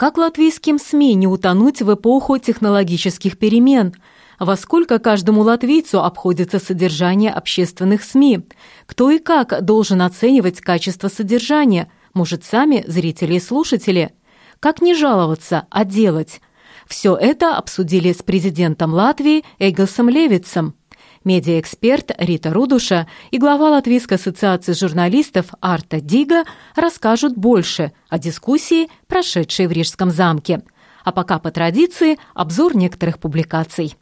Как латвийским СМИ не утонуть в эпоху технологических перемен? Во сколько каждому латвийцу обходится содержание общественных СМИ? Кто и как должен оценивать качество содержания? Может, сами зрители и слушатели? Как не жаловаться, а делать? Все это обсудили с президентом Латвии Эгосом Левицем – Медиаэксперт Рита Рудуша и глава Латвийской ассоциации журналистов Арта Дига расскажут больше о дискуссии, прошедшей в Рижском замке. А пока по традиции обзор некоторых публикаций.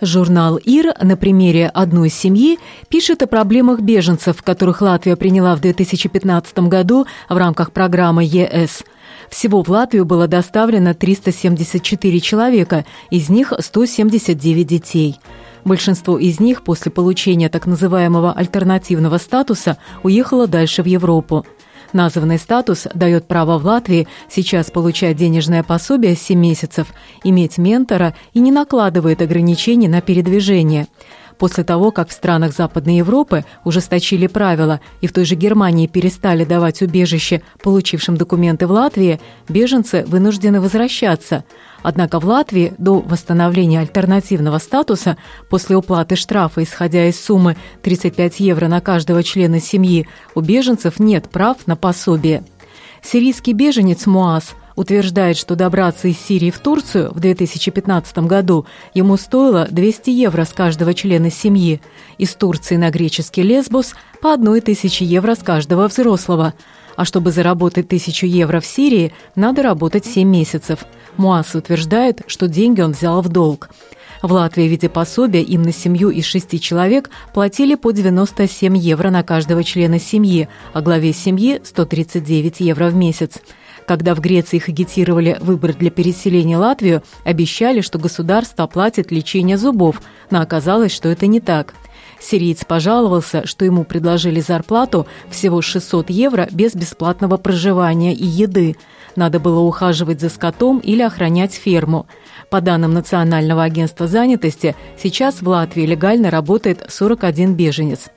Журнал «Ир» на примере одной семьи пишет о проблемах беженцев, которых Латвия приняла в 2015 году в рамках программы ЕС – всего в Латвию было доставлено 374 человека, из них 179 детей. Большинство из них после получения так называемого альтернативного статуса уехало дальше в Европу. Названный статус дает право в Латвии сейчас получать денежное пособие 7 месяцев, иметь ментора и не накладывает ограничений на передвижение – После того, как в странах Западной Европы ужесточили правила и в той же Германии перестали давать убежище получившим документы в Латвии, беженцы вынуждены возвращаться. Однако в Латвии до восстановления альтернативного статуса после уплаты штрафа, исходя из суммы 35 евро на каждого члена семьи, у беженцев нет прав на пособие. Сирийский беженец Муаз утверждает, что добраться из Сирии в Турцию в 2015 году ему стоило 200 евро с каждого члена семьи, из Турции на греческий Лесбос по 1000 евро с каждого взрослого. А чтобы заработать 1000 евро в Сирии, надо работать 7 месяцев. Муас утверждает, что деньги он взял в долг. В Латвии в виде пособия им на семью из шести человек платили по 97 евро на каждого члена семьи, а главе семьи – 139 евро в месяц. Когда в Греции их агитировали выбор для переселения в Латвию, обещали, что государство оплатит лечение зубов, но оказалось, что это не так. Сириец пожаловался, что ему предложили зарплату всего 600 евро без бесплатного проживания и еды. Надо было ухаживать за скотом или охранять ферму. По данным Национального агентства занятости, сейчас в Латвии легально работает 41 беженец.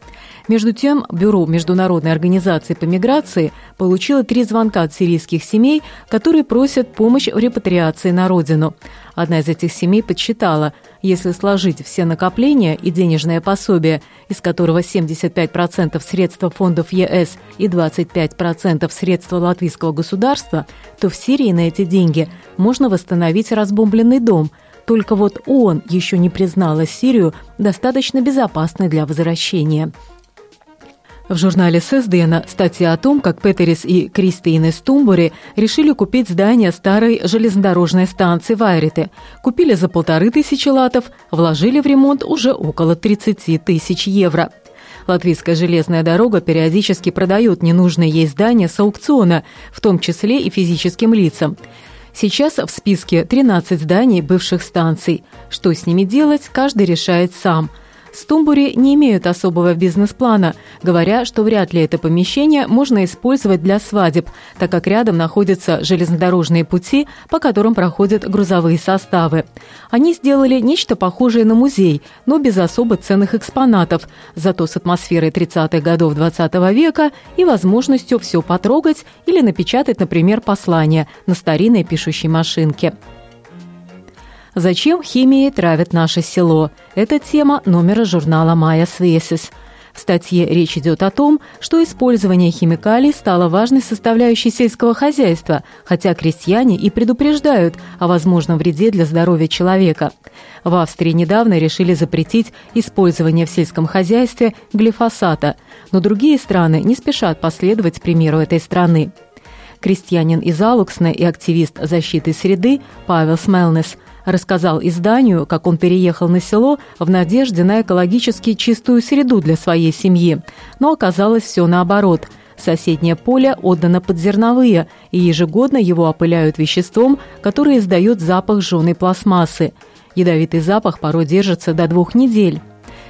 Между тем, Бюро Международной организации по миграции получило три звонка от сирийских семей, которые просят помощь в репатриации на родину. Одна из этих семей подсчитала, если сложить все накопления и денежное пособие, из которого 75% средства фондов ЕС и 25% средства латвийского государства, то в Сирии на эти деньги можно восстановить разбомбленный дом – только вот он еще не признала Сирию достаточно безопасной для возвращения. В журнале Сесдена статья о том, как Петерис и Кристина Стумбори решили купить здание старой железнодорожной станции Вайрите. Купили за полторы тысячи латов, вложили в ремонт уже около 30 тысяч евро. Латвийская железная дорога периодически продает ненужные ей здания с аукциона, в том числе и физическим лицам. Сейчас в списке 13 зданий бывших станций. Что с ними делать, каждый решает сам – Стумбури не имеют особого бизнес-плана, говоря, что вряд ли это помещение можно использовать для свадеб, так как рядом находятся железнодорожные пути, по которым проходят грузовые составы. Они сделали нечто похожее на музей, но без особо ценных экспонатов, зато с атмосферой 30-х годов 20 -го века и возможностью все потрогать или напечатать, например, послание на старинной пишущей машинке. Зачем химией травят наше село? Это тема номера журнала «Майя Свесис». В статье речь идет о том, что использование химикалий стало важной составляющей сельского хозяйства, хотя крестьяне и предупреждают о возможном вреде для здоровья человека. В Австрии недавно решили запретить использование в сельском хозяйстве глифосата, но другие страны не спешат последовать примеру этой страны. Крестьянин из Алуксна и активист защиты среды Павел Смелнес рассказал изданию, как он переехал на село в надежде на экологически чистую среду для своей семьи. Но оказалось все наоборот. Соседнее поле отдано под зерновые, и ежегодно его опыляют веществом, которое издает запах жженой пластмассы. Ядовитый запах порой держится до двух недель.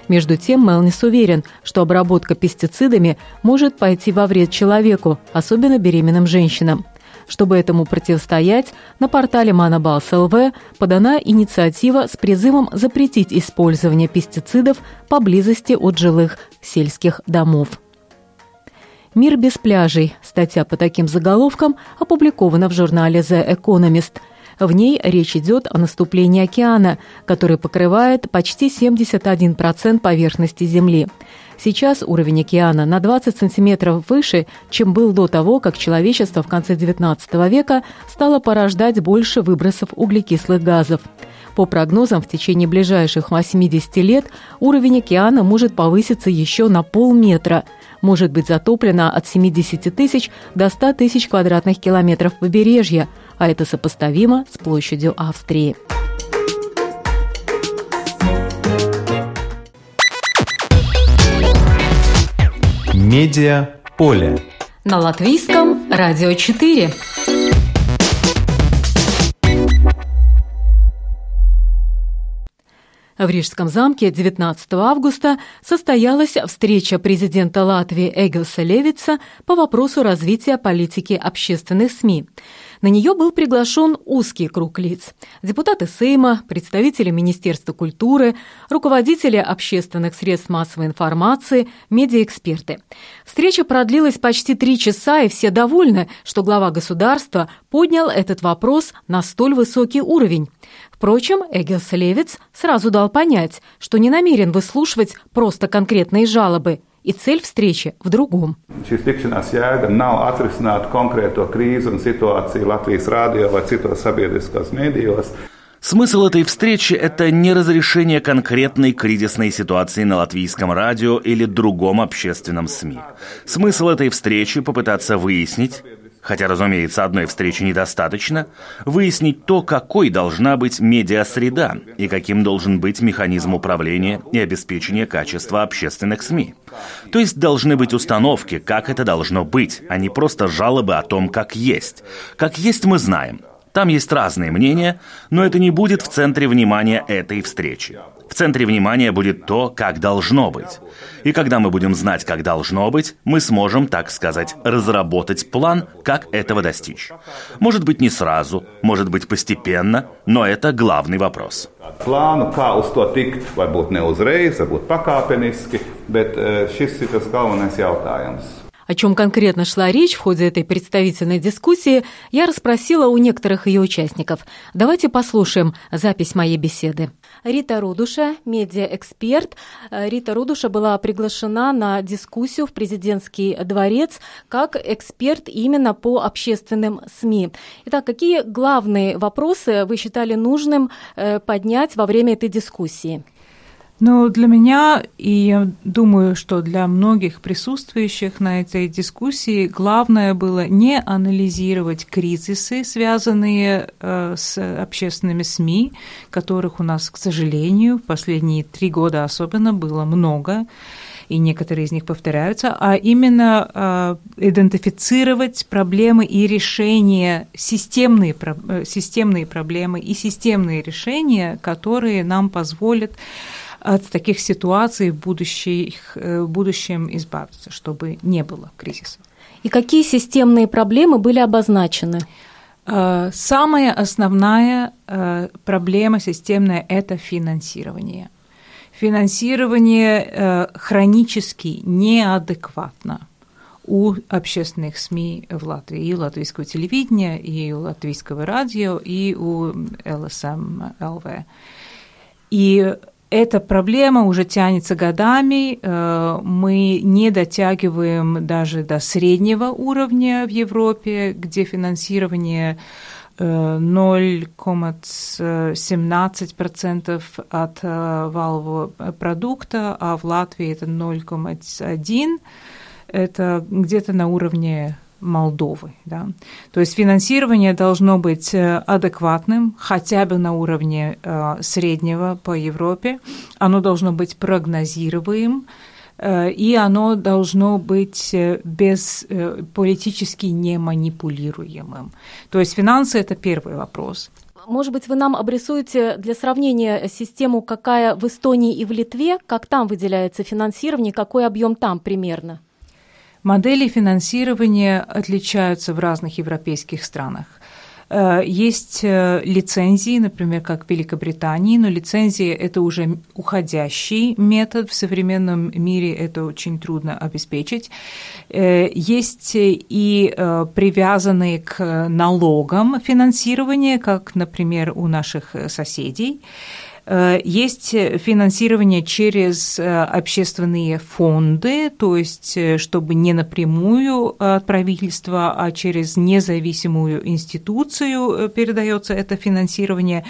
Между тем, Мелнис уверен, что обработка пестицидами может пойти во вред человеку, особенно беременным женщинам. Чтобы этому противостоять, на портале Манабалс ЛВ подана инициатива с призывом запретить использование пестицидов поблизости от жилых сельских домов. «Мир без пляжей» – статья по таким заголовкам опубликована в журнале «The Economist». В ней речь идет о наступлении океана, который покрывает почти 71% поверхности Земли. Сейчас уровень океана на 20 сантиметров выше, чем был до того, как человечество в конце XIX века стало порождать больше выбросов углекислых газов. По прогнозам, в течение ближайших 80 лет уровень океана может повыситься еще на полметра, может быть затоплено от 70 тысяч до 100 тысяч квадратных километров побережья, а это сопоставимо с площадью Австрии. Медиа поле. На латвийском радио 4. В Рижском замке 19 августа состоялась встреча президента Латвии Эгилса Левица по вопросу развития политики общественных СМИ. На нее был приглашен узкий круг лиц. Депутаты Сейма, представители Министерства культуры, руководители общественных средств массовой информации, медиаэксперты. Встреча продлилась почти три часа, и все довольны, что глава государства поднял этот вопрос на столь высокий уровень. Впрочем, Эггелс Левиц сразу дал понять, что не намерен выслушивать просто конкретные жалобы – и цель встречи в другом. Šīs tikšanās jēga nav atrisināt konkrēto krīzi un situāciju Latvijas rādio vai citos sabiedriskos mēdījos. Смысл этой встречи – это не разрешение конкретной кризисной ситуации на латвийском радио или другом общественном СМИ. Смысл этой встречи – попытаться выяснить, хотя, разумеется, одной встречи недостаточно, выяснить то, какой должна быть медиасреда и каким должен быть механизм управления и обеспечения качества общественных СМИ. То есть должны быть установки, как это должно быть, а не просто жалобы о том, как есть. Как есть мы знаем. Там есть разные мнения, но это не будет в центре внимания этой встречи. В центре внимания будет то, как должно быть. И когда мы будем знать, как должно быть, мы сможем, так сказать, разработать план, как этого достичь. Может быть, не сразу, может быть, постепенно, но это главный вопрос. Plānu, kā uz to tikt, varbūt ne uzreiz, varbūt pakāpeniski. О чем конкретно шла речь в ходе этой представительной дискуссии, я расспросила у некоторых ее участников. Давайте послушаем запись моей беседы. Рита Рудуша, медиаэксперт. Рита Рудуша была приглашена на дискуссию в президентский дворец как эксперт именно по общественным СМИ. Итак, какие главные вопросы вы считали нужным э, поднять во время этой дискуссии? Но для меня, и я думаю, что для многих присутствующих на этой дискуссии, главное было не анализировать кризисы, связанные э, с общественными СМИ, которых у нас, к сожалению, в последние три года особенно было много, и некоторые из них повторяются, а именно э, идентифицировать проблемы и решения, системные, э, системные проблемы и системные решения, которые нам позволят от таких ситуаций в, будущих, э, в будущем избавиться, чтобы не было кризиса. И какие системные проблемы были обозначены? Э, самая основная э, проблема системная – это финансирование. Финансирование хронически неадекватно у общественных СМИ в Латвии, и у латвийского телевидения, и у латвийского радио, и у ЛСМ ЛВ. И эта проблема уже тянется годами. Э, мы не дотягиваем даже до среднего уровня в Европе, где финансирование 0,17% э, от э, валового продукта, а в Латвии это 0,1%. Это где-то на уровне Молдовы. Да? То есть финансирование должно быть э, адекватным, хотя бы на уровне э, среднего по Европе. Оно должно быть прогнозируемым, и оно должно быть без, политически не манипулируемым. То есть финансы – это первый вопрос. Может быть, вы нам обрисуете для сравнения систему, какая в Эстонии и в Литве, как там выделяется финансирование, какой объем там примерно? Модели финансирования отличаются в разных европейских странах. Э, есть э, лицензии, например, как в Великобритании, но лицензии – это уже уходящий метод. В современном мире это очень трудно обеспечить. Э, есть и привязанные к налогам финансирования, как, например, у наших соседей. Э, есть финансирование через э, общественные фонды, то есть э, чтобы не напрямую от правительства, а через независимую институцию передается это финансирование,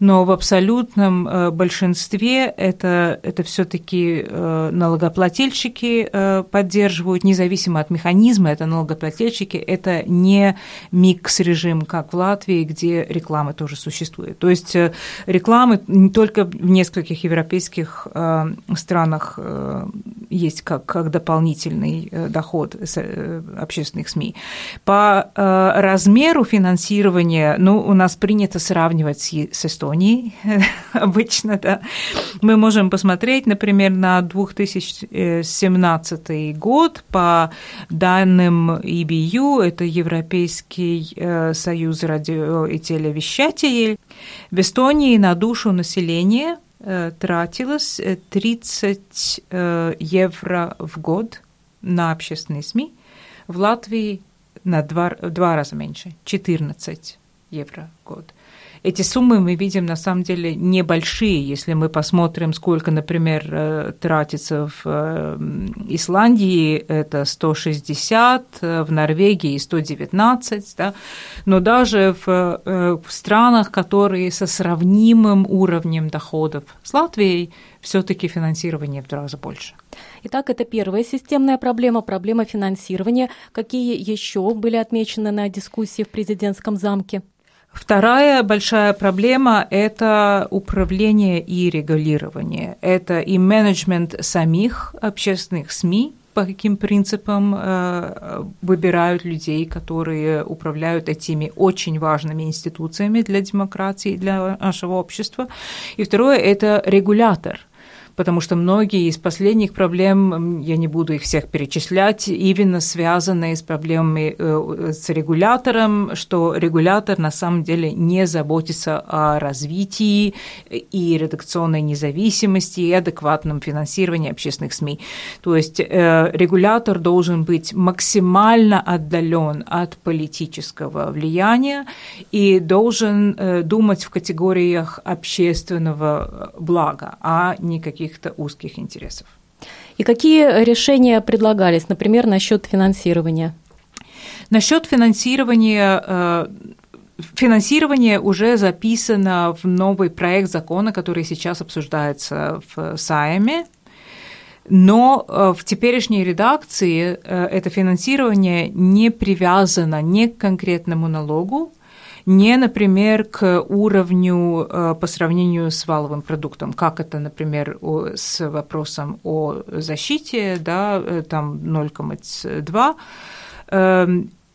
но в абсолютном большинстве это, это все-таки налогоплательщики поддерживают, независимо от механизма, это налогоплательщики, это не микс-режим, как в Латвии, где реклама тоже существует. То есть рекламы только в нескольких европейских э, странах э, есть как, как дополнительный э, доход общественных СМИ. По размеру финансирования, ну, у нас принято сравнивать с, Эстонией обычно, да. Мы можем посмотреть, например, на 2017 год по данным EBU, это Европейский союз радио и телевещателей, в Эстонии на душу населения э, тратилось 30 э, э, евро в год на общественные СМИ. В Латвии на два, два раза меньше, 14 евро в год. Эти суммы мы видим на самом деле небольшие, если мы посмотрим, сколько, например, э, тратится в э, Исландии, это 160, э, в Норвегии 119, да? но даже в, в странах, которые со сравнимым уровнем доходов с Латвией, все-таки финансирование в два раза больше. Итак, это первая системная проблема, проблема финансирования. Какие еще были отмечены на дискуссии в президентском замке? Вторая большая проблема – это управление и регулирование. Это и менеджмент самих общественных СМИ, по каким принципам э, выбирают людей, которые управляют этими очень важными институциями для демократии, для нашего общества. И второе – это регулятор – потому что многие из последних проблем, я не буду их всех перечислять, именно связаны с проблемами э, с регулятором, что регулятор на самом деле не заботится о развитии и редакционной независимости и адекватном финансировании общественных СМИ. То есть э, регулятор должен быть максимально отдален от политического влияния и должен э, думать в категориях общественного блага, а не каких каких-то узких интересов. И какие решения предлагались, например, насчет финансирования? Насчет финансирования э, Финансирование уже записано в новый проект закона, который сейчас обсуждается в Сайме. Но э, в теперешней редакции э, это финансирование не привязано ни к конкретному налогу, не, например, к уровню э, по сравнению с валовым продуктом, как это, например, с вопросом о защите, да, э, там 0,2,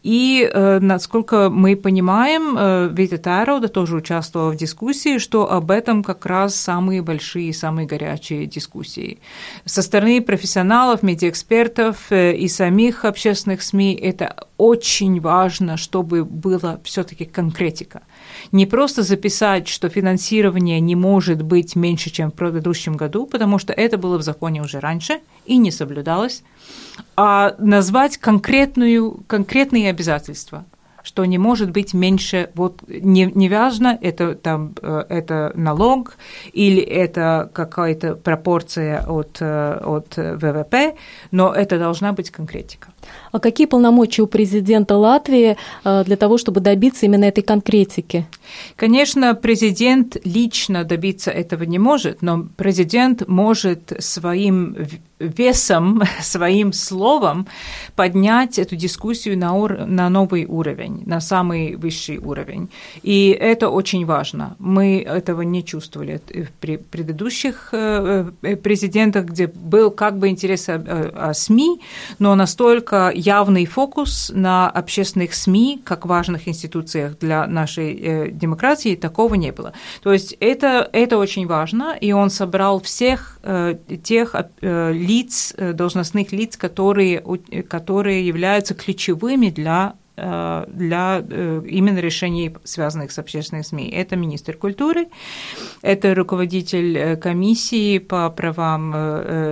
и, э, насколько мы понимаем, э, Вита Тароуда тоже участвовала в дискуссии, что об этом как раз самые большие, самые горячие дискуссии. Со стороны профессионалов, медиаэкспертов э, и самих общественных СМИ это очень важно, чтобы была все-таки конкретика. Не просто записать, что финансирование не может быть меньше, чем в предыдущем году, потому что это было в законе уже раньше и не соблюдалось, а назвать конкретную, конкретные обязательства что не может быть меньше, вот не, не важно, это, там, э, это налог или это какая-то пропорция от, э, от ВВП, но это должна быть конкретика. А какие полномочия у президента Латвии э, для того, чтобы добиться именно этой конкретики? Конечно, президент лично добиться этого не может, но президент может своим весом, своим словом поднять эту дискуссию на, ур- на новый уровень, на самый высший уровень. И это очень важно. Мы этого не чувствовали при предыдущих э, э, президентах, где был как бы интерес о, о СМИ, но настолько явный фокус на общественных СМИ, как важных институциях для нашей э, демократии, такого не было. То есть это, это очень важно, и он собрал всех тех лиц, э, должностных лиц, которые, которые являются ключевыми для Э, для э, именно решений, связанных с общественными СМИ. Это министр культуры, это руководитель э, комиссии по правам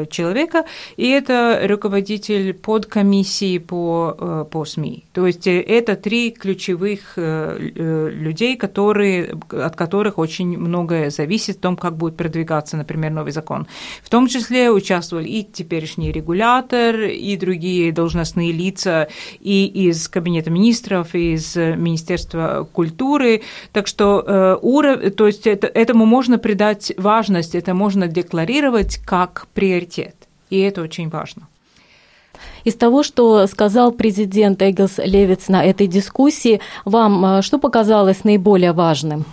человека, и это руководитель подкомиссии по, по СМИ. То есть это три ключевых людей, которые, от которых очень многое зависит в том, как будет продвигаться, например, новый закон. В том числе участвовали и теперешний регулятор, и другие должностные лица, и из кабинета министров, из Министерства культуры. Так что, э, уров... то есть это, этому можно придать важность, это можно декларировать как приоритет. И это очень важно. Из того, что сказал президент Эггелс Левиц на этой дискуссии, вам э, что показалось наиболее важным?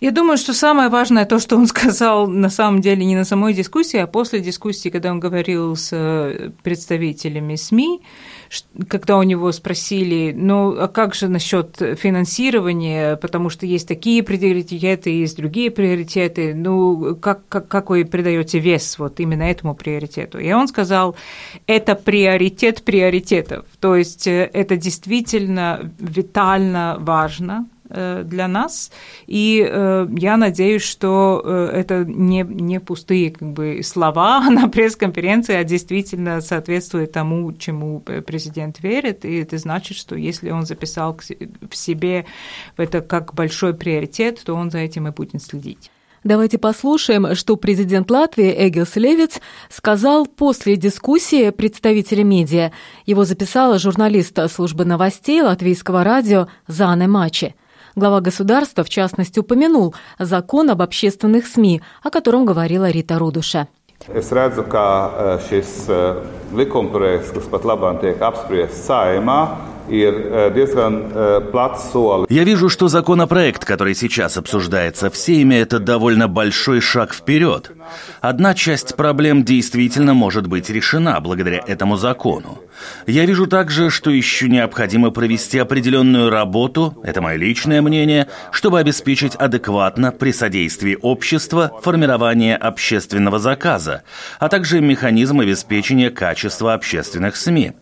Я думаю, что самое важное то, что он сказал на самом деле не на самой дискуссии, а после дискуссии, когда он говорил с э, представителями СМИ, когда у него спросили, ну, а как же насчет финансирования, потому что есть такие приоритеты, есть другие приоритеты, ну, как, как, как вы придаете вес вот именно этому приоритету? И он сказал, это приоритет приоритетов, то есть э, это действительно витально важно, для нас. И э, я надеюсь, что э, это не, не пустые как бы, слова на пресс-конференции, а действительно соответствует тому, чему президент верит. И это значит, что если он записал в себе это как большой приоритет, то он за этим и будет следить. Давайте послушаем, что президент Латвии Эгилс Левиц сказал после дискуссии представителя медиа. Его записала журналист службы новостей латвийского радио Зане Мачи. Глава государства, в частности, упомянул закон об общественных СМИ, о котором говорила Рита Рудуша. Es redzu, ka šis likumprojekts, kas pat labāk tiek Э, э, Я вижу, что законопроект, который сейчас обсуждается в Сейме, это довольно большой шаг вперед. Одна часть проблем действительно может быть решена благодаря этому закону. Я вижу также, что еще необходимо провести определенную работу, это мое личное мнение, чтобы обеспечить адекватно при содействии общества формирование общественного заказа, а также механизм обеспечения качества общественных СМИ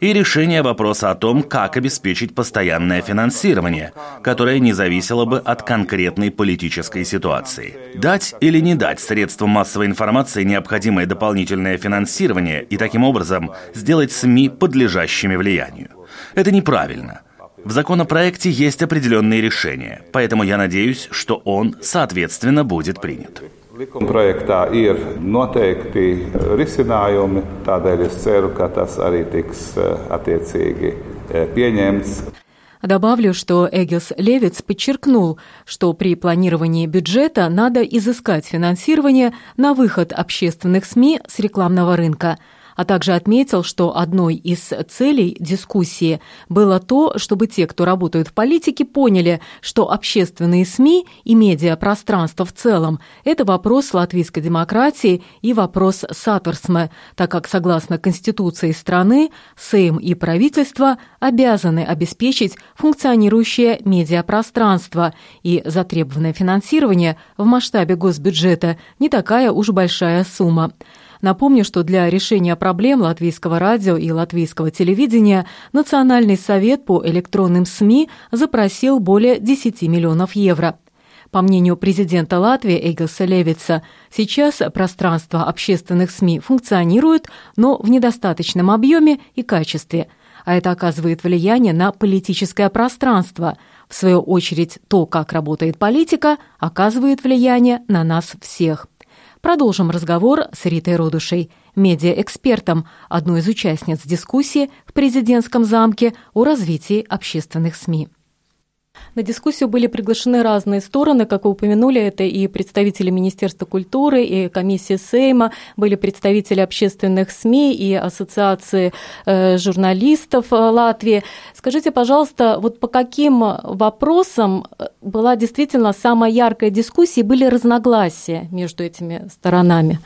и решение вопроса о том, как обеспечить постоянное финансирование, которое не зависело бы от конкретной политической ситуации. Дать или не дать средствам массовой информации необходимое дополнительное финансирование и таким образом сделать СМИ подлежащими влиянию. Это неправильно. В законопроекте есть определенные решения, поэтому я надеюсь, что он, соответственно, будет принят. Likumprojektā ir noteikti risinājumi, tādēļ es ceru, ka tas arī tiks attiecīgi pieņemts. Добавлю, что Эгилс Левиц подчеркнул, что при планировании бюджета надо изыскать финансирование на выход общественных СМИ с рекламного рынка – а также отметил, что одной из целей дискуссии было то, чтобы те, кто работают в политике, поняли, что общественные СМИ и медиапространство в целом – это вопрос латвийской демократии и вопрос саторсме, так как, согласно Конституции страны, Сейм и правительство обязаны обеспечить функционирующее медиапространство, и затребованное финансирование в масштабе госбюджета не такая уж большая сумма. Напомню, что для решения проблем латвийского радио и латвийского телевидения Национальный совет по электронным СМИ запросил более 10 миллионов евро. По мнению президента Латвии Эйгаса Левица, сейчас пространство общественных СМИ функционирует, но в недостаточном объеме и качестве, а это оказывает влияние на политическое пространство. В свою очередь, то, как работает политика, оказывает влияние на нас всех. Продолжим разговор с Ритой Родушей. медиаэкспертом, одной из участниц дискуссии в президентском замке о развитии общественных СМИ. На дискуссию были приглашены разные стороны, как вы упомянули, это и представители Министерства культуры, и комиссии Сейма, были представители общественных СМИ и ассоциации э, журналистов э, Латвии. Скажите, пожалуйста, вот по каким вопросам э, была действительно самая яркая дискуссия и были разногласия между этими сторонами?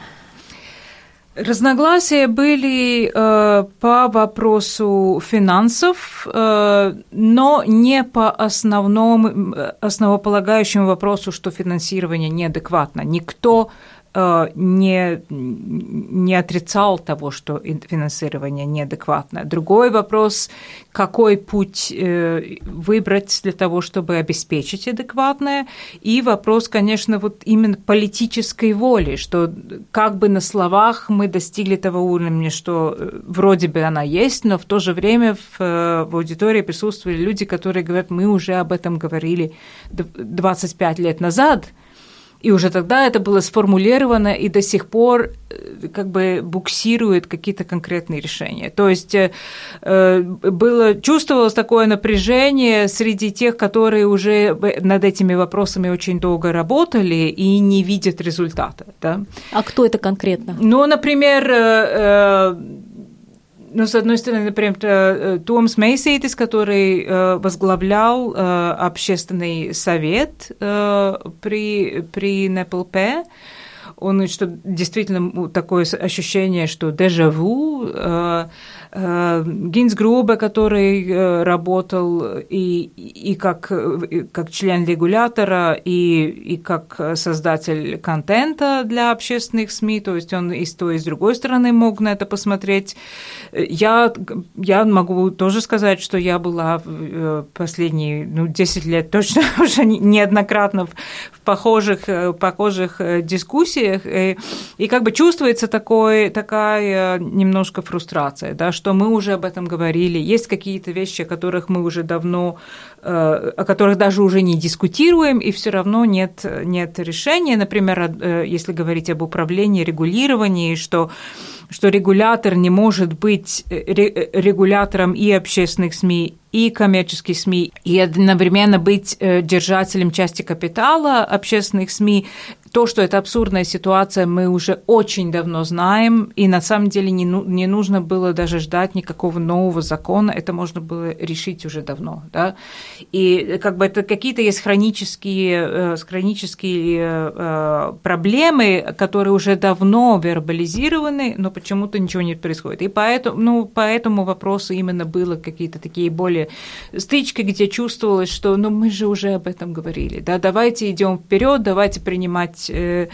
Разногласия были э, по вопросу финансов, э, но не по основному, основополагающему вопросу, что финансирование неадекватно. Никто Э, не, не отрицал того, что финансирование неадекватное. Другой вопрос, какой путь э, выбрать для того, чтобы обеспечить адекватное. И вопрос, конечно, вот именно политической воли, что как бы на словах мы достигли того уровня, что э, вроде бы она есть, но в то же время в, в аудитории присутствовали люди, которые говорят, мы уже об этом говорили 25 лет назад – и уже тогда это было сформулировано и до сих пор э, как бы буксирует какие-то конкретные решения. То есть э, э, было, чувствовалось такое напряжение среди тех, которые уже над этими вопросами очень долго работали и не видят результата. Да? А кто это конкретно? Ну, например, ну, с одной стороны, например, э, Томс Мейсейтис, который э, возглавлял э, общественный совет при, при НПЛП, он что действительно такое ощущение, что дежавю, Э, Гинс Грубе, который э, работал и, и как, и как член регулятора, и, и как создатель контента для общественных СМИ, то есть он и с той, и с другой стороны мог на это посмотреть. Я, я могу тоже сказать, что я была э, последние ну, 10 лет точно уже неоднократно в похожих, похожих дискуссиях, и, и как бы чувствуется такой, такая немножко фрустрация, да, что мы уже об этом говорили, есть какие-то вещи, о которых мы уже давно, э, о которых даже уже не дискутируем, и все равно нет, нет решения. Например, э, если говорить об управлении, регулировании, что что регулятор не может быть э, регулятором и общественных СМИ, и коммерческих СМИ, и одновременно быть держателем части капитала общественных СМИ то, что это абсурдная ситуация, мы уже очень давно знаем, и на самом деле не, ну, не нужно было даже ждать никакого нового закона, это можно было решить уже давно, да, и как бы это какие-то есть хронические, э, хронические э, проблемы, которые уже давно вербализированы, но почему-то ничего не происходит, и поэтому, ну, по этому вопросу именно было какие-то такие более стычки, где чувствовалось, что, ну, мы же уже об этом говорили, да, давайте идем вперед, давайте принимать принять э,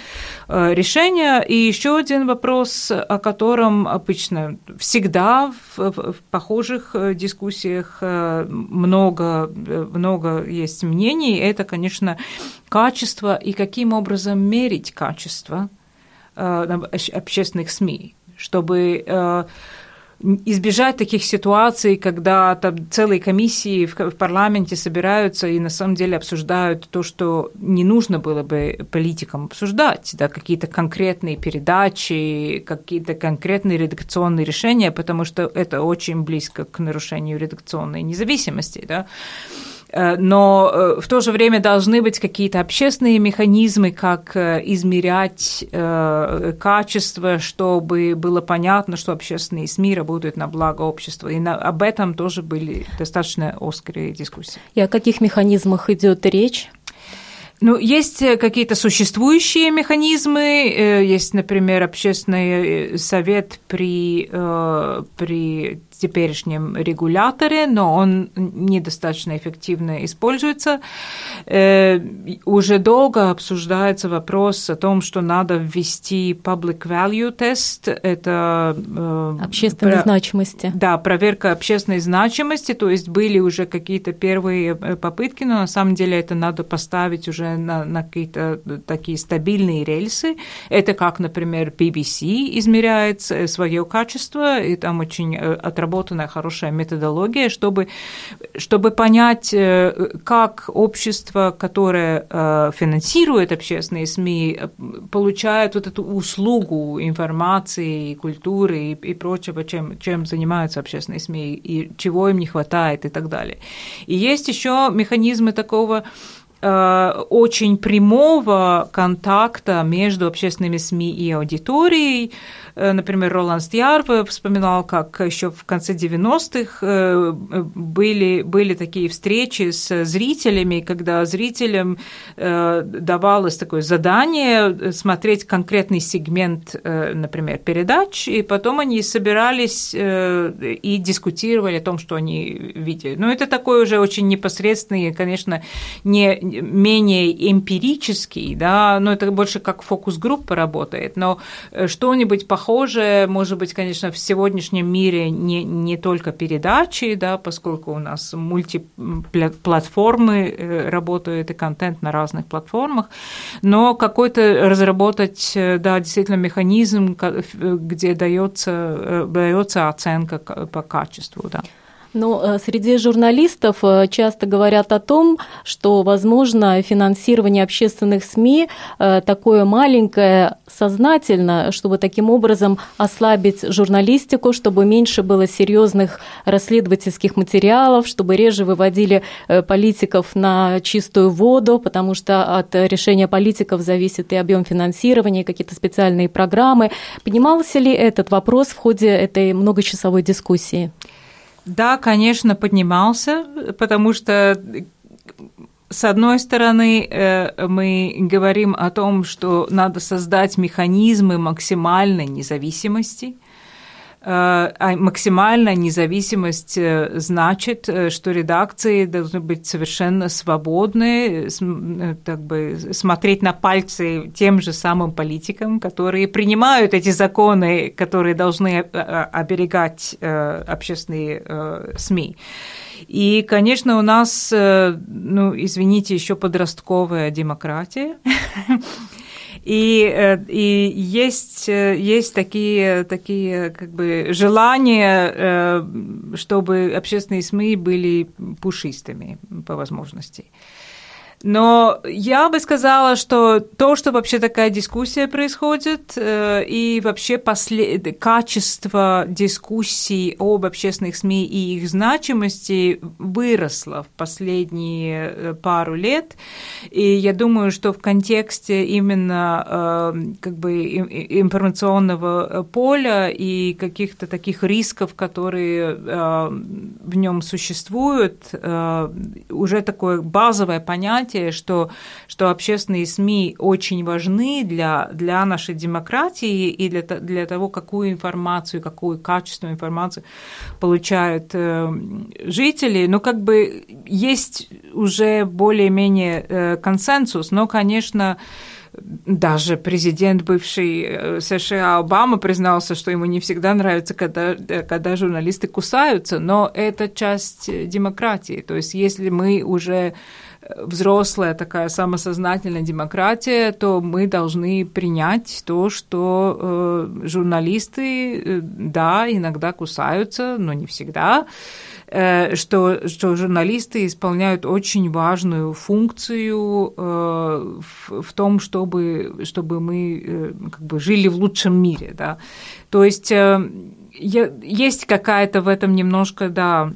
э, решение. И еще один вопрос, о котором обычно всегда в, в похожих э, дискуссиях много, много есть мнений, это, конечно, качество и каким образом мерить качество общественных СМИ, чтобы избежать таких ситуаций, когда там целые комиссии в, в парламенте собираются и на самом деле обсуждают то, что не нужно было бы политикам обсуждать, да, какие-то конкретные передачи, какие-то конкретные редакционные решения, потому что это очень близко к нарушению редакционной независимости, да. Э, но э, в то же время должны быть какие-то общественные механизмы, как э, измерять качество, чтобы было понятно, что общественные СМИ работают на благо общества. И об этом тоже были достаточно острые дискуссии. И о каких механизмах идет речь? Ну, есть какие-то существующие механизмы, есть, например, общественный совет при, при теперешнем регуляторе, но он недостаточно эффективно используется. Э, уже долго обсуждается вопрос о том, что надо ввести public value тест. Это э, общественной про... значимости. Да, проверка общественной значимости. То есть были уже какие-то первые э, попытки, но на самом деле это надо поставить уже на, на какие-то такие стабильные рельсы. Это как, например, BBC измеряет свое качество, и там очень отработано разработанная хорошая методология, чтобы, чтобы понять, э, как общество, которое э, финансирует общественные СМИ, получает вот эту услугу информации, культуры и, и прочего, чем, чем занимаются общественные СМИ, и чего им не хватает и так далее. И есть еще механизмы такого очень прямого контакта между общественными СМИ и аудиторией, Э, например, Роланд Стьярв вспоминал, как еще в конце 90-х э, были, были такие встречи с зрителями, когда зрителям э, давалось такое задание смотреть конкретный сегмент, например, передач, и потом они собирались и дискутировали о том, что они видели. Но это такой уже очень непосредственный, конечно, не менее эмпирический, да, но это больше как фокус-группа работает, но что-нибудь похожее может быть, конечно, в сегодняшнем мире не, не только передачи, да, поскольку у нас мультиплатформы э, работают и контент на разных платформах, но какой-то разработать, э, да, действительно механизм, где дается, э, дается оценка по качеству, да. Но э, среди журналистов э, часто говорят о том, что, возможно, финансирование общественных СМИ э, такое маленькое сознательно, чтобы таким образом ослабить журналистику, чтобы меньше было серьезных расследовательских материалов, чтобы реже выводили политиков на чистую воду, потому что от решения политиков зависит и объем финансирования, и какие-то специальные программы. Поднимался ли этот вопрос в ходе этой многочасовой дискуссии? Да, конечно, поднимался, потому что с одной стороны, э, мы говорим о том, что надо создать механизмы максимальной независимости – а максимальная независимость э, значит, э, что редакции должны быть совершенно свободны, так бы смотреть на пальцы тем же самым политикам, которые принимают эти законы, которые должны оберегать общественные СМИ. И, конечно, у нас, ну, извините, еще подростковая демократия. И, э, и есть, э, есть такие, такие как бы желания, э, чтобы общественные СМИ были пушистыми по возможности. Но я бы сказала, что то, что вообще такая дискуссия происходит, э, и вообще после... качество дискуссий об общественных СМИ и их значимости выросло в последние э, пару лет. И я думаю, что в контексте именно э, как бы информационного поля и каких-то таких рисков, которые в нем существуют, уже такое базовое понятие понятие, что, что общественные СМИ очень важны для, для нашей демократии и для, для того, какую информацию, какую качественную информацию получают э, жители. Но как бы есть уже более-менее э, консенсус, но, конечно, даже президент бывший э, США Обама признался, что ему не всегда нравится, когда, когда журналисты кусаются, но это часть демократии. То есть если мы уже взрослая такая самосознательная демократия, то мы должны принять то, что э, журналисты, э, да, иногда кусаются, но не всегда, э, что, что журналисты исполняют очень важную функцию э, в, в том, чтобы, чтобы мы э, как бы жили в лучшем мире, да. То есть э, есть какая-то в этом немножко, да,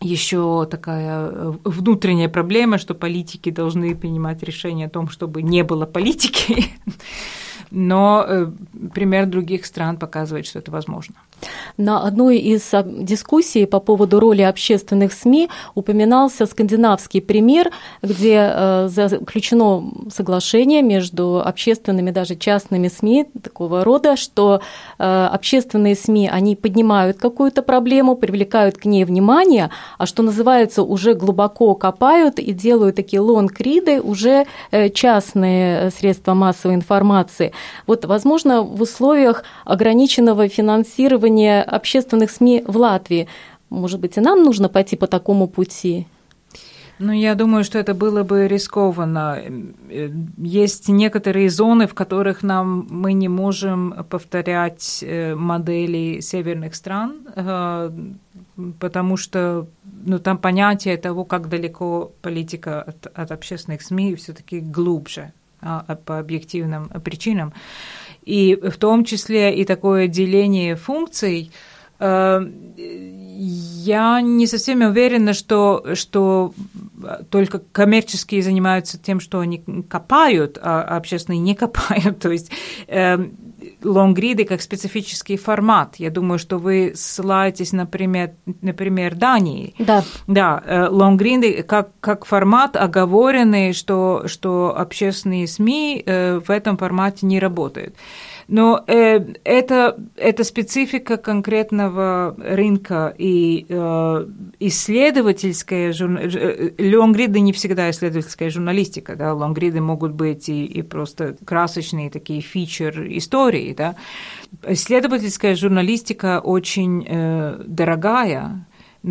еще такая э, внутренняя проблема, что политики должны принимать решения о том, чтобы не было политики. Но э, пример других стран показывает, что это возможно. На одной из а, дискуссий по поводу роли общественных СМИ упоминался скандинавский пример, где э, заключено соглашение между общественными, даже частными СМИ такого рода, что э, общественные СМИ, они поднимают какую-то проблему, привлекают к ней внимание, а что называется, уже глубоко копают и делают такие лонг-риды, уже э, частные средства массовой информации. Вот, возможно, в условиях ограниченного финансирования общественных СМИ в Латвии. Может быть, и нам нужно пойти по такому пути? Ну, я думаю, что это было бы рискованно. Есть некоторые зоны, в которых нам мы не можем повторять э, модели северных стран, э, потому что ну, там понятие того, как далеко политика от, от общественных СМИ, все-таки глубже а, по объективным причинам. И в том числе и такое деление функций – я не совсем уверена, что, что только коммерческие занимаются тем, что они копают, а общественные не копают. То есть э, лонгриды как специфический формат. Я думаю, что вы ссылаетесь, например, например Дании. Да. Да, э, лонгриды как, как формат оговоренный, что, что общественные СМИ э, в этом формате не работают. Но э, это, это специфика конкретного рынка и э, исследовательская журналистика. Э, лонгриды не всегда исследовательская журналистика, да, лонгриды могут быть и, и просто красочные такие фичер истории, да. Исследовательская журналистика очень э, дорогая,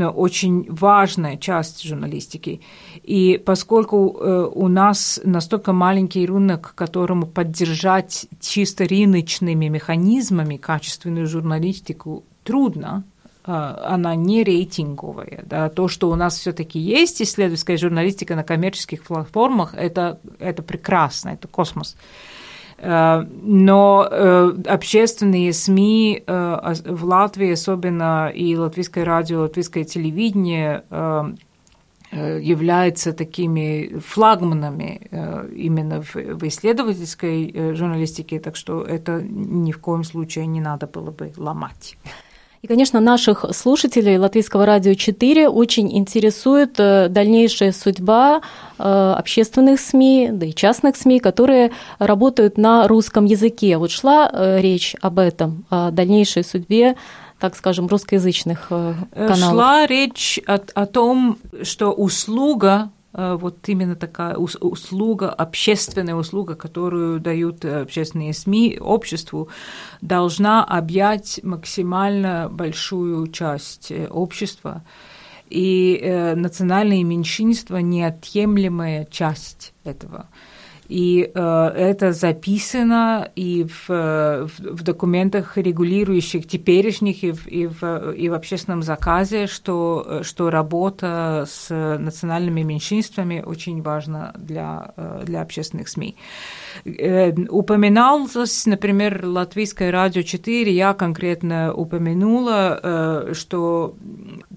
очень важная часть журналистики. И поскольку э, у нас настолько маленький рынок, которому поддержать чисто рыночными механизмами качественную журналистику трудно, э, она не рейтинговая. Да. То, что у нас все-таки есть исследовательская журналистика на коммерческих платформах, это, это прекрасно, это космос. Э, но э, общественные СМИ э, в Латвии, особенно и латвийское радио, латвийское телевидение, являются такими флагманами именно в исследовательской журналистике, так что это ни в коем случае не надо было бы ломать. И, конечно, наших слушателей Латвийского радио 4 очень интересует э, дальнейшая судьба э, общественных СМИ, да и частных СМИ, которые работают на русском языке. Вот шла э, речь об этом, о дальнейшей судьбе так скажем, русскоязычных каналов? Шла речь о, о том, что услуга вот именно такая услуга, общественная услуга, которую дают э, общественные СМИ обществу, должна объять максимально большую часть э, общества. И национальные меньшинства – неотъемлемая часть этого. И э, это записано и в, в, в документах, регулирующих теперешних, и в, и, в, и в общественном заказе, что, что работа с национальными меньшинствами очень важна для, э, для общественных СМИ. Э, упоминалось, например, Латвийское радио 4, я конкретно упомянула, э, что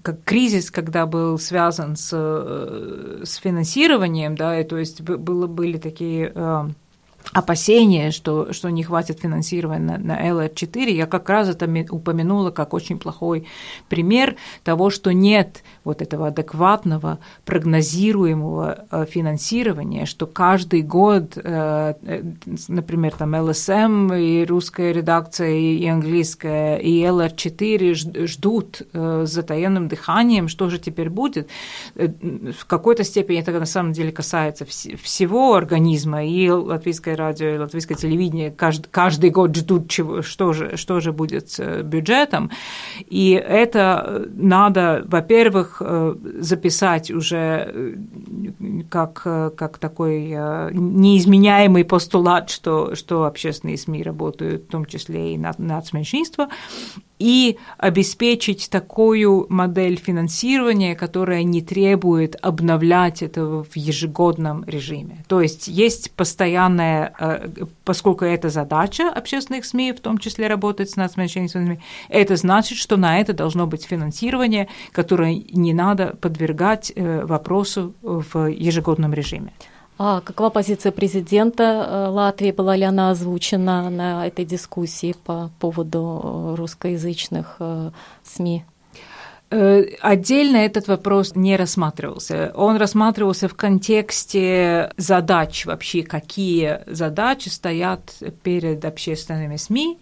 как кризис, когда был связан с, э, с финансированием, да, и, то есть было, были такие опасения, что, что не хватит финансирования на, на LR4, я как раз это упомянула как очень плохой пример того, что нет вот этого адекватного, прогнозируемого э, финансирования, что каждый год, э, э, например, там ЛСМ и русская редакция, и английская, и LR4 ждут с затаенным дыханием, что же теперь будет. В какой-то степени это на самом деле касается всего организма, и латвийская радио и латвийское телевидение каждый, каждый год ждут, чего, что, же, что же будет с бюджетом. И это надо, во-первых, э, записать уже э, как, как такой э, неизменяемый постулат, что, что общественные СМИ работают в том числе и над, нацменьшинства, и обеспечить такую модель финансирования, которая не требует обновлять этого в ежегодном режиме. То есть есть постоянная, э, поскольку это задача общественных СМИ, в том числе работать с нацменьшинствами, это значит, что на это должно быть финансирование, которое не надо подвергать э, вопросу в ежегодном режиме. А какова позиция президента э, Латвии? Была ли она озвучена на этой дискуссии по поводу э, русскоязычных э, СМИ? Отдельно этот вопрос не рассматривался. Он рассматривался в контексте задач вообще, какие задачи стоят перед общественными СМИ,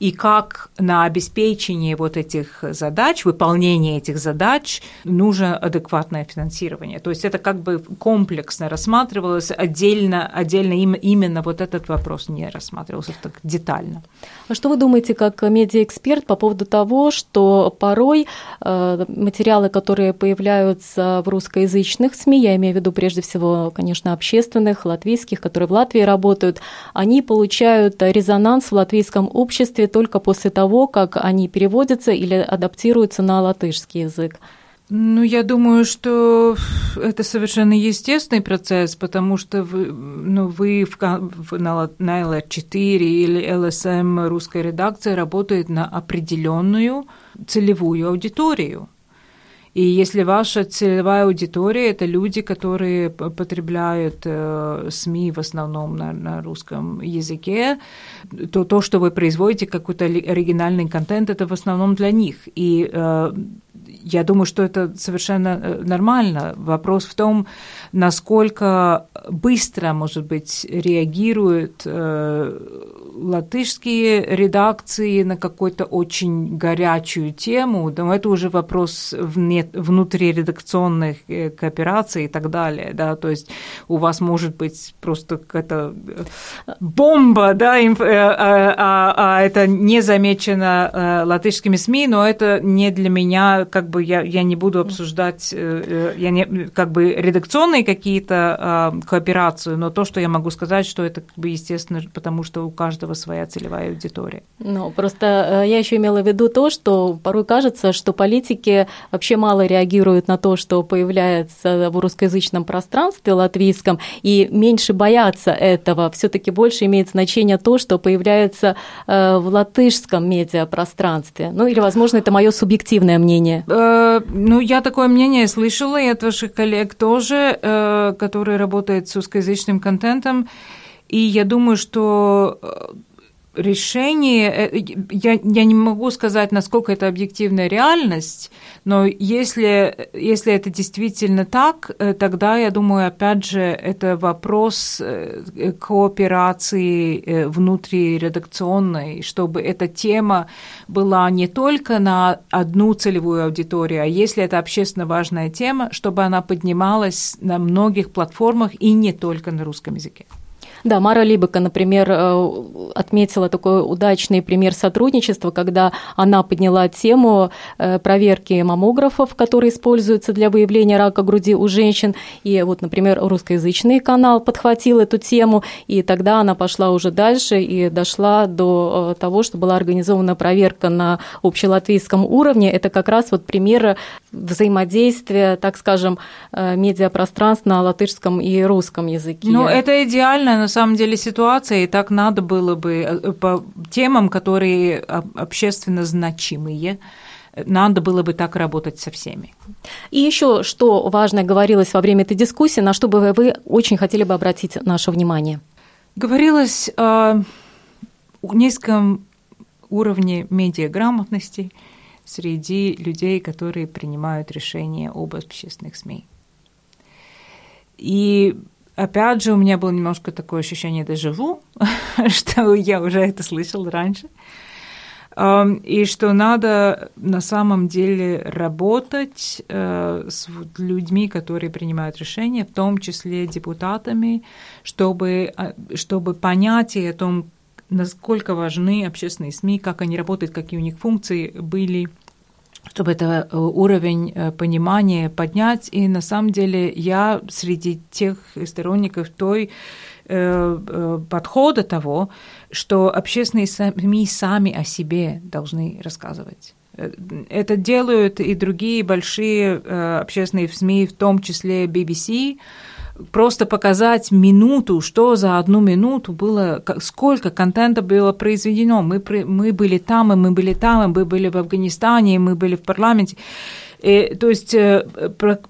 и как на обеспечение вот этих задач, выполнение этих задач нужно адекватное финансирование. То есть это как бы комплексно рассматривалось, отдельно, отдельно именно вот этот вопрос не рассматривался так детально. А что вы думаете как медиаэксперт по поводу того, что порой э, материалы, которые появляются в русскоязычных СМИ, я имею в виду прежде всего, конечно, общественных, латвийских, которые в Латвии работают, они получают резонанс в латвийском обществе только после того, как они переводятся или адаптируются на латышский язык? Ну, я думаю, что это совершенно естественный процесс, потому что вы, ну, вы в, в, на, на LR4 или LSM русской редакции работает на определенную целевую аудиторию. И если ваша целевая аудитория – это люди, которые потребляют э, СМИ в основном на, на русском языке, то то, что вы производите, какой-то оригинальный контент, это в основном для них. И э, я думаю, что это совершенно э, нормально. Вопрос в том, насколько быстро, может быть, реагируют э, латышские редакции на какую-то очень горячую тему. Но это уже вопрос вне, внутриредакционных э, коопераций и так далее. Да? То есть у вас может быть просто какая-то бомба, да, а, а, а это не замечено латышскими СМИ, но это не для меня как бы я, я не буду обсуждать, э, э, я не, как бы редакционные какие-то а, кооперации, но то, что я могу сказать, что это как бы естественно, потому что у каждого своя целевая аудитория. Ну, просто э, я еще имела в виду то, что порой кажется, что политики вообще мало реагируют на то, что появляется в русскоязычном пространстве латвийском, и меньше боятся этого. Все-таки больше имеет значение то, что появляется в латышском медиапространстве. Ну, или, возможно, это мое субъективное мнение. Э, ну, я такое мнение слышала, и от ваших коллег тоже, э, которые работают с русскоязычным контентом. И я думаю, что э, решение, э, я, я не могу сказать, насколько это объективная реальность, но если, если это действительно так, э, тогда, я думаю, опять же, это вопрос кооперации внутриредакционной, чтобы эта тема была не только на одну целевую аудиторию, а если это общественно важная тема, чтобы она поднималась на многих платформах и не только на русском языке. Да, Мара Либека, например, э, отметила такой удачный пример сотрудничества, когда она подняла тему э, проверки маммографов, которые используются для выявления рака груди у женщин. И вот, например, русскоязычный канал подхватил эту тему, и тогда она пошла уже дальше и дошла до э, того, что была организована проверка на общелатвийском уровне. Это как раз вот пример взаимодействия, так скажем, медиапространств на латышском и русском языке. Ну, это идеально, на самом деле ситуация, и так надо было бы э, по темам, которые общественно значимые, надо было бы так работать со всеми. И еще что важное говорилось во время этой дискуссии, на что бы вы очень хотели бы обратить наше внимание? Говорилось о низком уровне медиаграмотности среди людей, которые принимают решения об общественных СМИ. И Опять же, у меня было немножко такое ощущение дежаву, что я уже это слышал раньше. И что надо на самом деле работать э, с людьми, которые принимают решения, в том числе депутатами, чтобы, а, чтобы понятие о том, насколько важны общественные СМИ, как они работают, какие у них функции были чтобы это э, уровень э, понимания поднять. И на самом деле я среди тех сторонников той э, подхода того, что общественные СМИ сами о себе должны рассказывать. Это делают и другие большие общественные СМИ, в том числе BBC, просто показать минуту, что за одну минуту было, сколько контента было произведено. Мы, мы были там, и мы были там, и мы были в Афганистане, и мы были в парламенте. И, то есть э,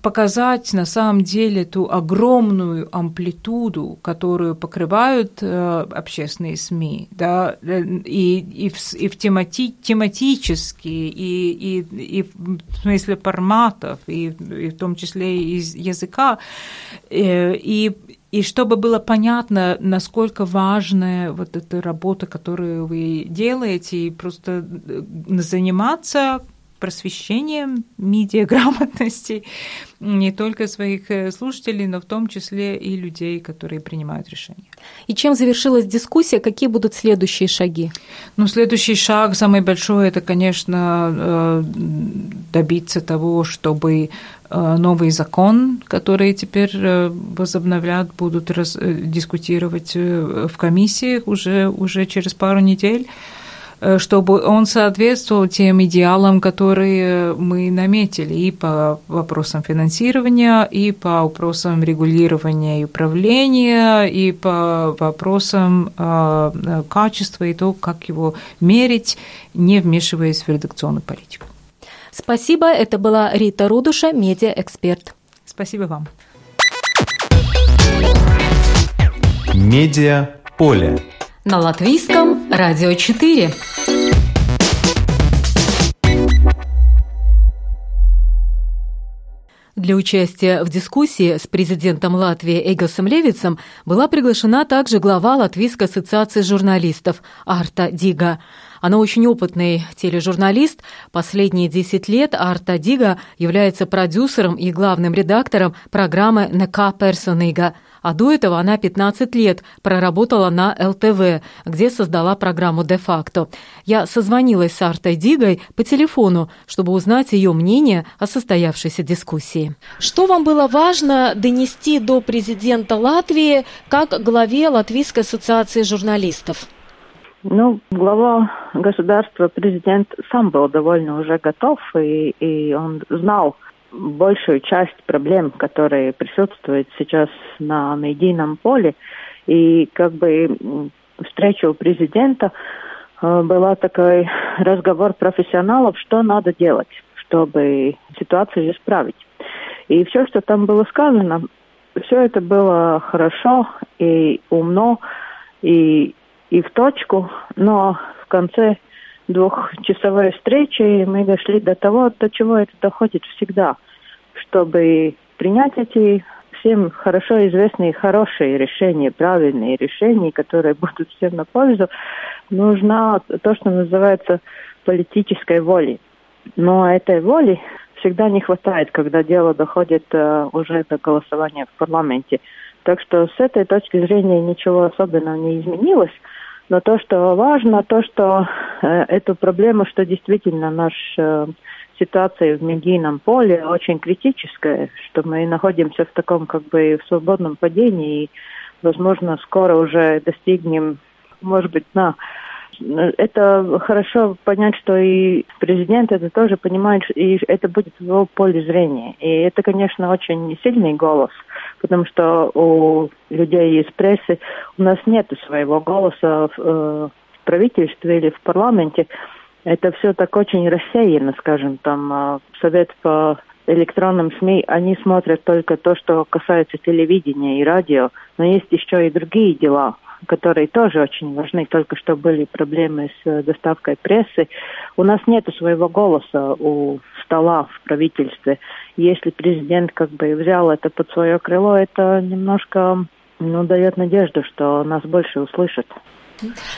показать на самом деле ту огромную амплитуду, которую покрывают э, общественные СМИ, да, э, и, и в, и в темати, тематически, и, и, и в смысле форматов, и, и в том числе из языка, и, и чтобы было понятно, насколько важная вот эта работа, которую вы делаете, и просто заниматься просвещением медиаграмотности не только своих э, слушателей, но в том числе и людей, которые принимают решения. И чем завершилась дискуссия? Какие будут следующие шаги? Ну, следующий шаг, самый большой, это, конечно, э, добиться того, чтобы э, новый закон, который теперь возобновлят, будут дискутировать в комиссиях уже, уже через пару недель, чтобы он соответствовал тем идеалам, которые мы наметили и по вопросам финансирования, и по вопросам регулирования и управления, и по вопросам э, качества и то, как его мерить, не вмешиваясь в редакционную политику. Спасибо. Это была Рита Рудуша, медиаэксперт. Спасибо вам. Медиа поле на латвийском радио 4. Для участия в дискуссии с президентом Латвии Эгосом Левицем была приглашена также глава Латвийской ассоциации журналистов Арта Дига. Она очень опытный тележурналист. Последние 10 лет Арта Дига является продюсером и главным редактором программы «НК Персонига», а до этого она 15 лет проработала на ЛТВ, где создала программу «Де-факто». Я созвонилась с Артой Дигой по телефону, чтобы узнать ее мнение о состоявшейся дискуссии. Что вам было важно донести до президента Латвии как главе Латвийской ассоциации журналистов? Ну, глава государства, президент сам был довольно уже готов, и, и он знал, большую часть проблем, которые присутствуют сейчас на медийном поле. И как бы встреча у президента э, была такой разговор профессионалов, что надо делать, чтобы ситуацию исправить. И все, что там было сказано, все это было хорошо и умно, и, и в точку, но в конце двухчасовой встречи мы дошли до того, до чего это доходит всегда, чтобы принять эти всем хорошо известные хорошие решения, правильные решения, которые будут всем на пользу, нужна то, что называется политической воли. Но этой воли всегда не хватает, когда дело доходит uh, уже до голосования в парламенте. Так что с этой точки зрения ничего особенного не изменилось. Но то, что важно, то, что э, эту проблему, что действительно наш э, ситуация в медийном поле очень критическая, что мы находимся в таком как бы в свободном падении и, возможно, скоро уже достигнем, может быть, на это хорошо понять, что и президент это тоже понимает, и это будет в его поле зрения. И это, конечно, очень сильный голос, потому что у людей из прессы у нас нет своего голоса в, э, в правительстве или в парламенте. Это все так очень рассеяно, скажем, там э, Совет по электронным СМИ, они смотрят только то, что касается телевидения и радио, но есть еще и другие дела, которые тоже очень важны, только что были проблемы с э, доставкой прессы. У нас нет своего голоса у стола в правительстве. Если президент как бы взял это под свое крыло, это немножко ну, дает надежду, что нас больше услышат.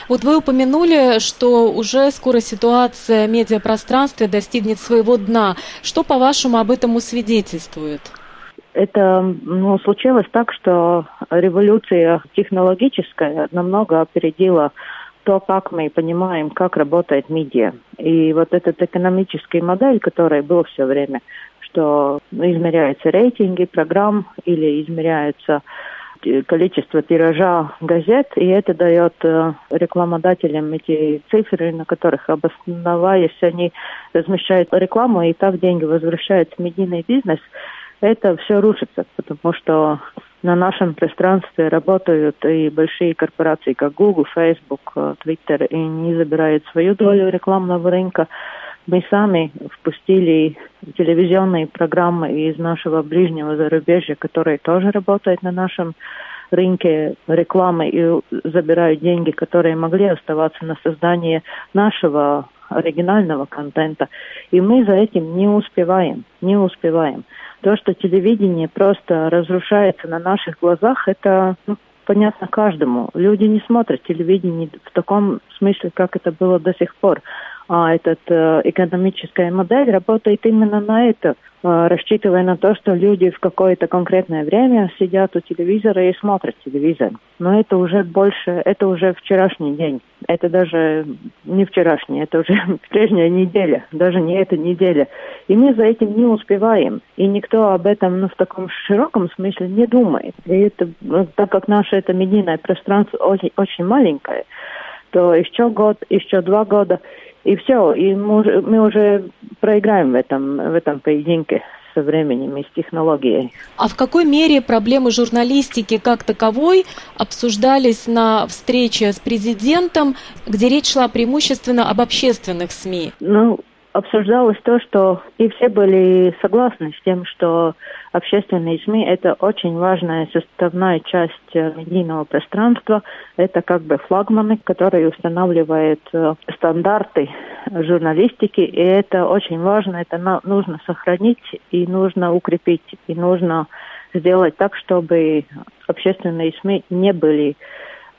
Вот вы упомянули, что уже скоро ситуация в медиапространстве достигнет своего дна. Что, по-вашему, об этом свидетельствует? Это ну, случилось так, что революция технологическая намного опередила то, как мы понимаем, как работает медиа. И вот этот экономический модель, который был все время, что измеряются рейтинги программ или измеряется количество тиража газет, и это дает э, рекламодателям эти цифры, на которых обосноваясь, они размещают рекламу, и так деньги возвращаются в медийный бизнес – это все рушится, потому что на нашем пространстве работают и большие корпорации, как Google, Facebook, Twitter, и не забирают свою долю рекламного рынка. Мы сами впустили телевизионные программы из нашего ближнего зарубежья, которые тоже работают на нашем рынке рекламы и забирают деньги, которые могли оставаться на создание нашего оригинального контента. И мы за этим не успеваем, не успеваем. То, что телевидение просто разрушается на наших глазах, это ну, понятно каждому. Люди не смотрят телевидение в таком смысле, как это было до сих пор. А эта э, экономическая модель работает именно на это, э, рассчитывая на то, что люди в какое-то конкретное время сидят у телевизора и смотрят телевизор. Но это уже больше, это уже вчерашний день. Это даже не вчерашний, это уже прежняя неделя, даже не эта неделя. И мы за этим не успеваем. И никто об этом ну, в таком широком смысле не думает. И это, ну, так как наше это медийное пространство очень, очень маленькое, то еще год, еще два года – и все, и мы, мы уже проиграем в этом, в этом поединке со временем и с технологией. А в какой мере проблемы журналистики как таковой обсуждались на встрече с президентом, где речь шла преимущественно об общественных СМИ? Ну, обсуждалось то, что и все были согласны с тем, что общественные СМИ – это очень важная составная часть э, медийного пространства. Это как бы флагманы, которые устанавливают э, стандарты журналистики, и это очень важно, это нужно сохранить и нужно укрепить, и нужно сделать так, чтобы общественные СМИ не были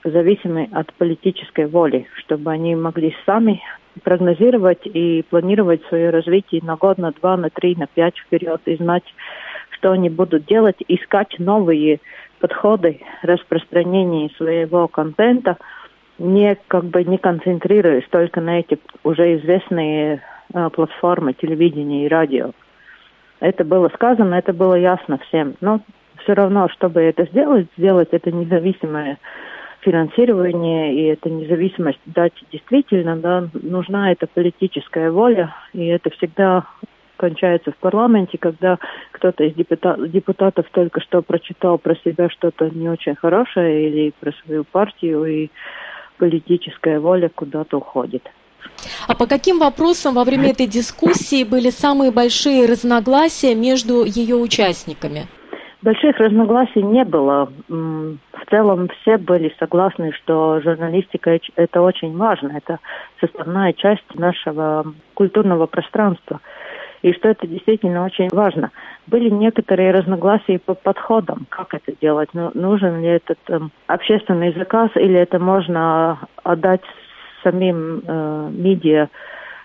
зависимы от политической воли, чтобы они могли сами прогнозировать и планировать свое развитие на год, на два, на три, на пять вперед и знать, что они будут делать, искать новые подходы распространения своего контента, не как бы не концентрируясь только на эти уже известные э, платформы телевидения и радио. Это было сказано, это было ясно всем. Но все равно, чтобы это сделать, сделать это независимое финансирование и эта независимость дать действительно, да, нужна эта политическая воля, и это всегда кончается в парламенте, когда кто-то из депутат, депутатов только что прочитал про себя что-то не очень хорошее или про свою партию, и политическая воля куда-то уходит. А по каким вопросам во время этой дискуссии были самые большие разногласия между ее участниками? Больших разногласий не было. В целом все были согласны, что журналистика – это очень важно, это составная часть нашего культурного пространства, и что это действительно очень важно. Были некоторые разногласия по подходам, как это делать, ну, нужен ли этот э, общественный заказ, или это можно отдать самим э, медиа,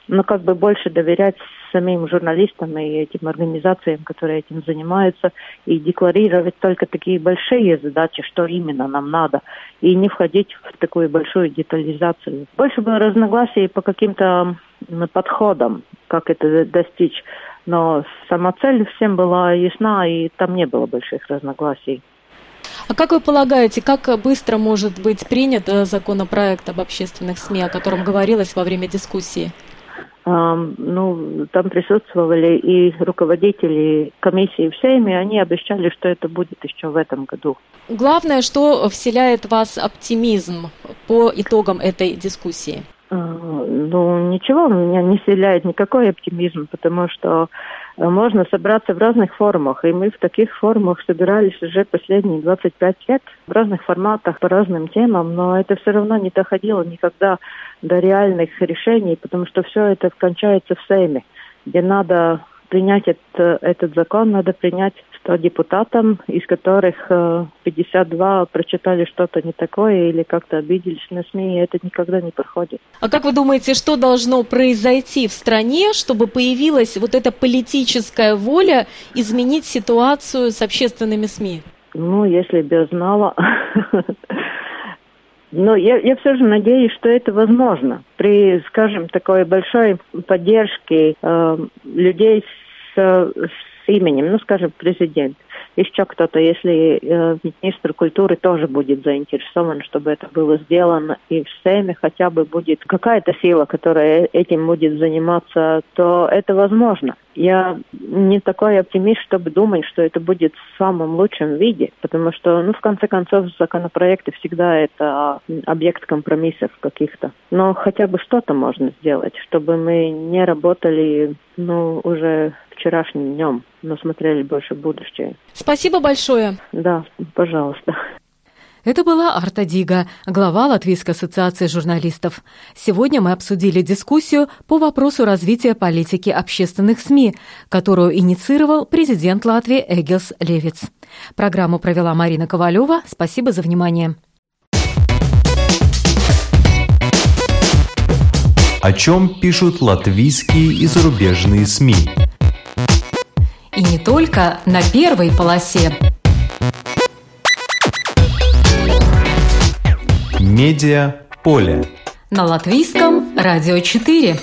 но как бы больше доверять самим журналистам и этим организациям, которые этим занимаются, и декларировать только такие большие задачи, что именно нам надо, и не входить в такую большую детализацию. Больше было разногласий по каким-то подходам, как это достичь, но сама цель всем была ясна, и там не было больших разногласий. А как вы полагаете, как быстро может быть принят э, законопроект об общественных СМИ, о котором говорилось во время дискуссии? Ну, там присутствовали и руководители комиссии в Сейме, они обещали, что это будет еще в этом году. Главное, что вселяет в вас оптимизм по итогам этой дискуссии? А, ну, ничего меня не вселяет никакой оптимизм, потому что можно собраться в разных формах, и мы в таких формах собирались уже последние 25 лет, в разных форматах, по разным темам, но это все равно не доходило никогда до реальных решений, потому что все это кончается в Сейме, где надо принять это, этот закон, надо принять 100 депутатам, из которых 52 э, прочитали что-то не такое или как-то обиделись на СМИ, и это никогда не проходит. А как вы думаете, что должно произойти в стране, чтобы появилась вот эта политическая воля изменить ситуацию с общественными СМИ? Ну, если бы я знала, Но я, я все же надеюсь, что это возможно. При, скажем, такой большой поддержке э, людей с, с именем, ну, скажем, президент, еще кто-то, если э, министр культуры тоже будет заинтересован, чтобы это было сделано, и в СЭМе хотя бы будет какая-то сила, которая этим будет заниматься, то это возможно. Я не такой оптимист, чтобы думать, что это будет в самом лучшем виде, потому что, ну, в конце концов, законопроекты всегда это объект компромиссов каких-то. Но хотя бы что-то можно сделать, чтобы мы не работали, ну, уже вчерашним днем, но смотрели больше будущее. Спасибо большое. Да, пожалуйста. Это была Арта Дига, глава Латвийской ассоциации журналистов. Сегодня мы обсудили дискуссию по вопросу развития политики общественных СМИ, которую инициировал президент Латвии Эгилс Левиц. Программу провела Марина Ковалева. Спасибо за внимание. О чем пишут латвийские и зарубежные СМИ? И не только на первой полосе. Медиа поле. На латвийском радио 4.